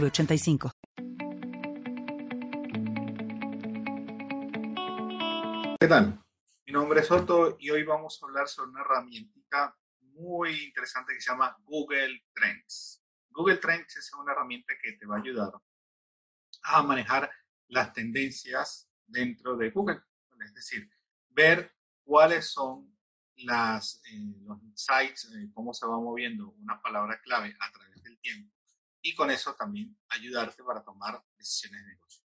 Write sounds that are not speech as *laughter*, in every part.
906985. ¿Qué tal? Mi nombre es Otto y hoy vamos a hablar sobre una herramienta muy interesante que se llama Google Trends. Google Trends es una herramienta que te va a ayudar a manejar las tendencias dentro de Google. Es decir, ver cuáles son las, eh, los insights, eh, cómo se va moviendo una palabra clave a través del tiempo y con eso también ayudarte para tomar decisiones de negocio.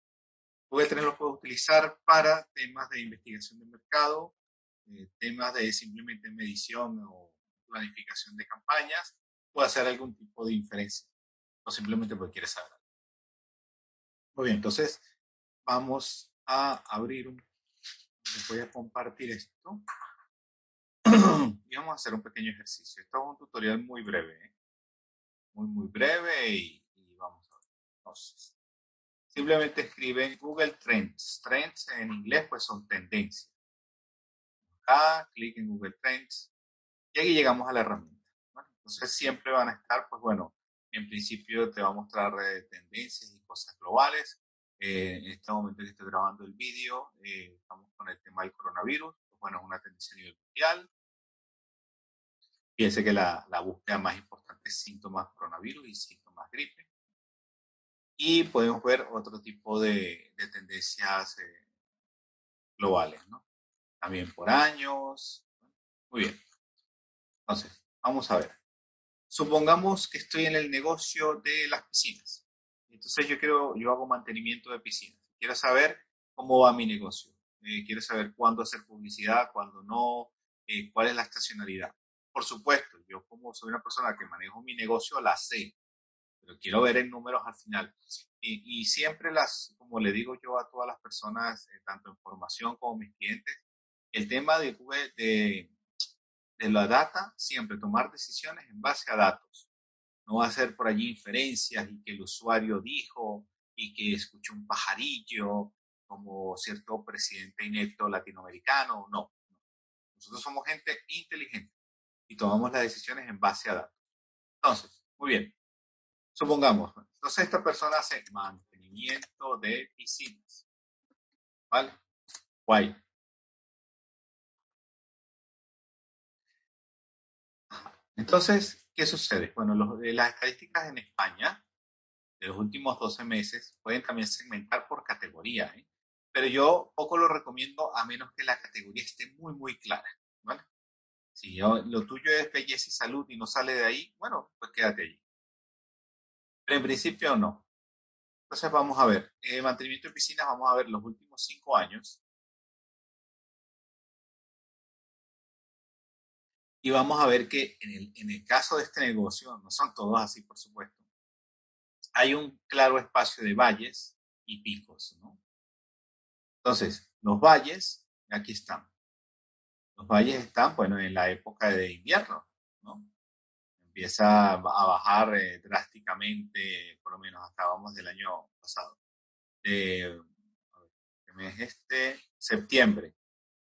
Google Trends lo puedes utilizar para temas de investigación de mercado, eh, temas de simplemente medición o planificación de campañas, o hacer algún tipo de inferencia, o simplemente porque quieres saber. Muy bien, entonces vamos a abrir un... Les voy a compartir esto *clears throat* y vamos a hacer un pequeño ejercicio. Esto es un tutorial muy breve, ¿eh? Muy, muy breve y, vamos a ver. Entonces, simplemente escriben Google Trends. Trends en inglés pues son tendencias. Acá, clic en Google Trends y aquí llegamos a la herramienta. Entonces siempre van a estar, pues bueno, en principio te va a mostrar eh, tendencias y cosas globales. Eh, en este momento que estoy grabando el vídeo, estamos con el tema del coronavirus. Pues bueno, es una tendencia a nivel mundial. Fíjense que la, la, búsqueda más importante es síntomas coronavirus y síntomas gripe. Y podemos ver otro tipo de, de tendencias eh, globales, ¿no? También por años. Muy bien. Entonces, vamos a ver. Supongamos que estoy en el negocio de las piscinas. Entonces yo quiero, yo hago mantenimiento de piscinas. Quiero saber cómo va mi negocio. Eh, quiero saber cuándo hacer publicidad, cuándo no, eh, cuál es la estacionalidad. Por supuesto, yo como soy una persona que manejo mi negocio, la sé, pero quiero ver en números al final. Y, siempre las, como le digo yo a todas las personas, eh, tanto en formación como mis clientes, el tema de, de, de la data, siempre tomar decisiones en base a datos. No ser por allí inferencias y que el usuario dijo y que escuchó un pajarillo como cierto presidente inepto latinoamericano. No. Nosotros somos gente inteligente y tomamos las decisiones en base a datos. Entonces, muy bien. Supongamos, entonces esta persona hace mantenimiento de piscinas. ¿Vale? Guay. Entonces, ¿qué sucede? Bueno, los, las estadísticas en España de los últimos 12 meses pueden también segmentar por categoría, ¿eh? pero yo poco lo recomiendo a menos que la categoría esté muy, muy clara. ¿vale? Si lo tuyo es belleza y salud y no sale de ahí, bueno, pues quédate allí. Pero en principio no. Entonces vamos a ver, eh, mantenimiento de piscinas, vamos a ver los últimos cinco años. Y vamos a ver que en el, en el caso de este negocio, no son todos así, por supuesto, hay un claro espacio de valles y picos, ¿no? Entonces, los valles, aquí están. Los valles están, bueno, en la época de invierno, ¿no? Empieza a bajar eh, drásticamente, por lo menos hasta vamos del año pasado. De, ¿qué mes este? Septiembre.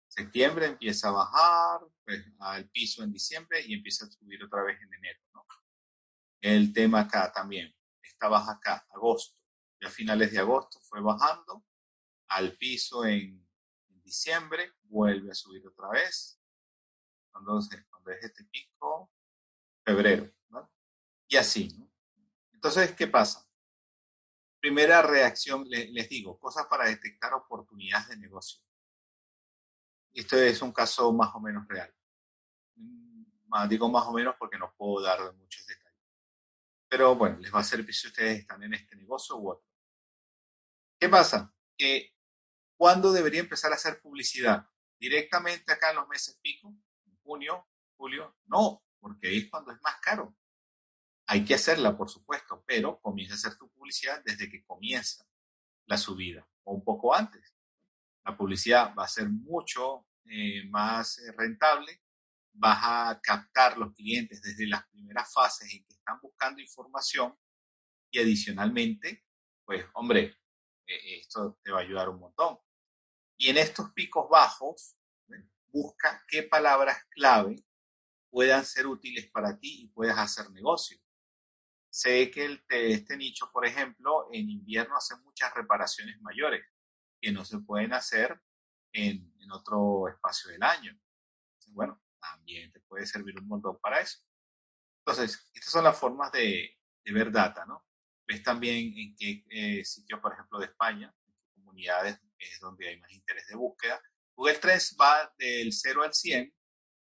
Septiembre empieza a bajar pues, al piso en diciembre y empieza a subir otra vez en enero, ¿no? El tema acá también, está baja acá, agosto. Ya a finales de agosto fue bajando al piso en diciembre, vuelve a subir otra vez. Cuando, cuando es este pico, febrero, ¿no? Y así, ¿no? Entonces, ¿qué pasa? Primera reacción, les, digo, cosas para detectar oportunidades de negocio. Esto es un caso más o menos real. Mm, digo más o menos porque no puedo dar muchos detalles. Pero bueno, les va a servir si ustedes están en este negocio u otro. ¿Qué pasa? Que ¿Cuándo debería empezar a hacer publicidad? ¿Directamente acá en los meses pico? ¿En junio? ¿Julio? No, porque ahí es cuando es más caro. Hay que hacerla, por supuesto, pero comienza a hacer tu publicidad desde que comienza la subida o un poco antes. La publicidad va a ser mucho eh, más eh, rentable, vas a captar los clientes desde las primeras fases en que están buscando información y adicionalmente, pues hombre, eh, esto te va a ayudar un montón. Y en estos picos bajos, busca qué palabras clave puedan ser útiles para ti y puedas hacer negocio. Sé que el, este nicho, por ejemplo, en invierno hace muchas reparaciones mayores que no se pueden hacer en, en otro espacio del año. bueno, también te puede servir un montón para eso. Entonces, estas son las formas de, de ver data, ¿no? Ves también en qué eh, sitios, por ejemplo, de España, comunidades es donde hay más interés de búsqueda. Google Trends va del 0 al 100,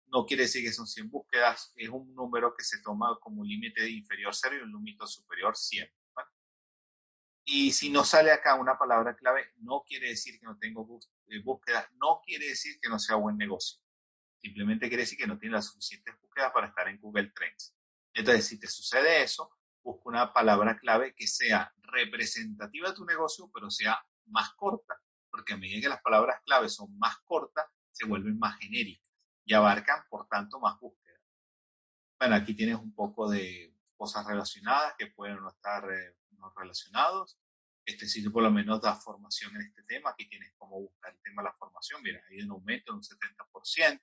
no quiere decir que son 100 búsquedas, es un número que se toma como límite inferior 0 y un límite superior 100. Y si no sale acá una palabra clave, no quiere decir que no tengo eh, búsquedas, no quiere decir que no sea buen negocio. Simplemente quiere decir que no tiene las suficientes búsquedas para estar en Google Trends. Entonces, si te sucede eso, busca una palabra clave que sea representativa de tu negocio, pero sea más corta, porque a medida que las palabras clave son más cortas, se vuelven más genéricas y abarcan, por tanto, más búsquedas. Bueno, aquí tienes un poco de cosas relacionadas que pueden no estar eh, no relacionados. Este sitio por lo menos da formación en este tema. Aquí tienes cómo buscar el tema de la formación. Mira, hay un aumento de un 70%.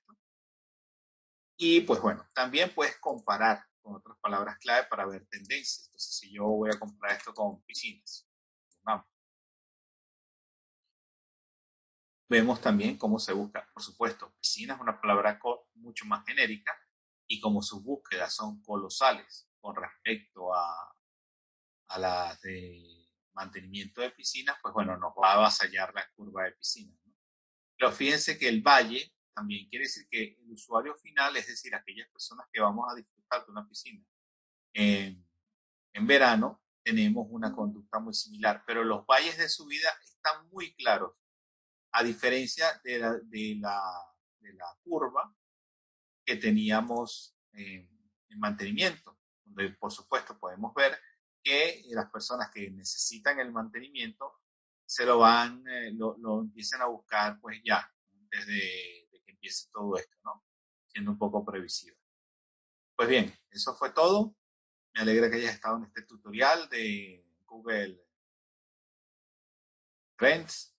Y pues bueno, también puedes comparar con otras palabras clave para ver tendencias. Entonces, si yo voy a comprar esto con piscinas, vamos. Vemos también cómo se busca. Por supuesto, piscina es una palabra mucho más genérica y como sus búsquedas son colosales con respecto a, a las de mantenimiento de piscinas, pues bueno, nos va a avasallar la curva de piscinas. Pero fíjense que el valle también quiere decir que el usuario final, es decir, aquellas personas que vamos a disfrutar de una piscina en, verano, tenemos una conducta muy similar, pero los valles de subida están muy claros, a diferencia de la, de la, de la curva que teníamos en, en mantenimiento, donde por supuesto podemos ver que las personas que necesitan el mantenimiento se lo van, eh, lo, lo, empiecen a buscar pues ya, desde que empiece todo esto, ¿no? Siendo un poco previsible. Pues bien, eso fue todo. Me alegra que hayas estado en este tutorial de Google Trends.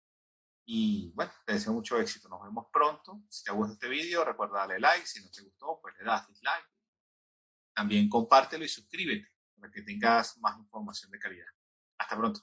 Y bueno, te deseo mucho éxito. Nos vemos pronto. Si te gusta este vídeo, recuerda darle like. Si no te gustó, pues le das dislike. También compártelo y suscríbete para que tengas más información de calidad. Hasta pronto.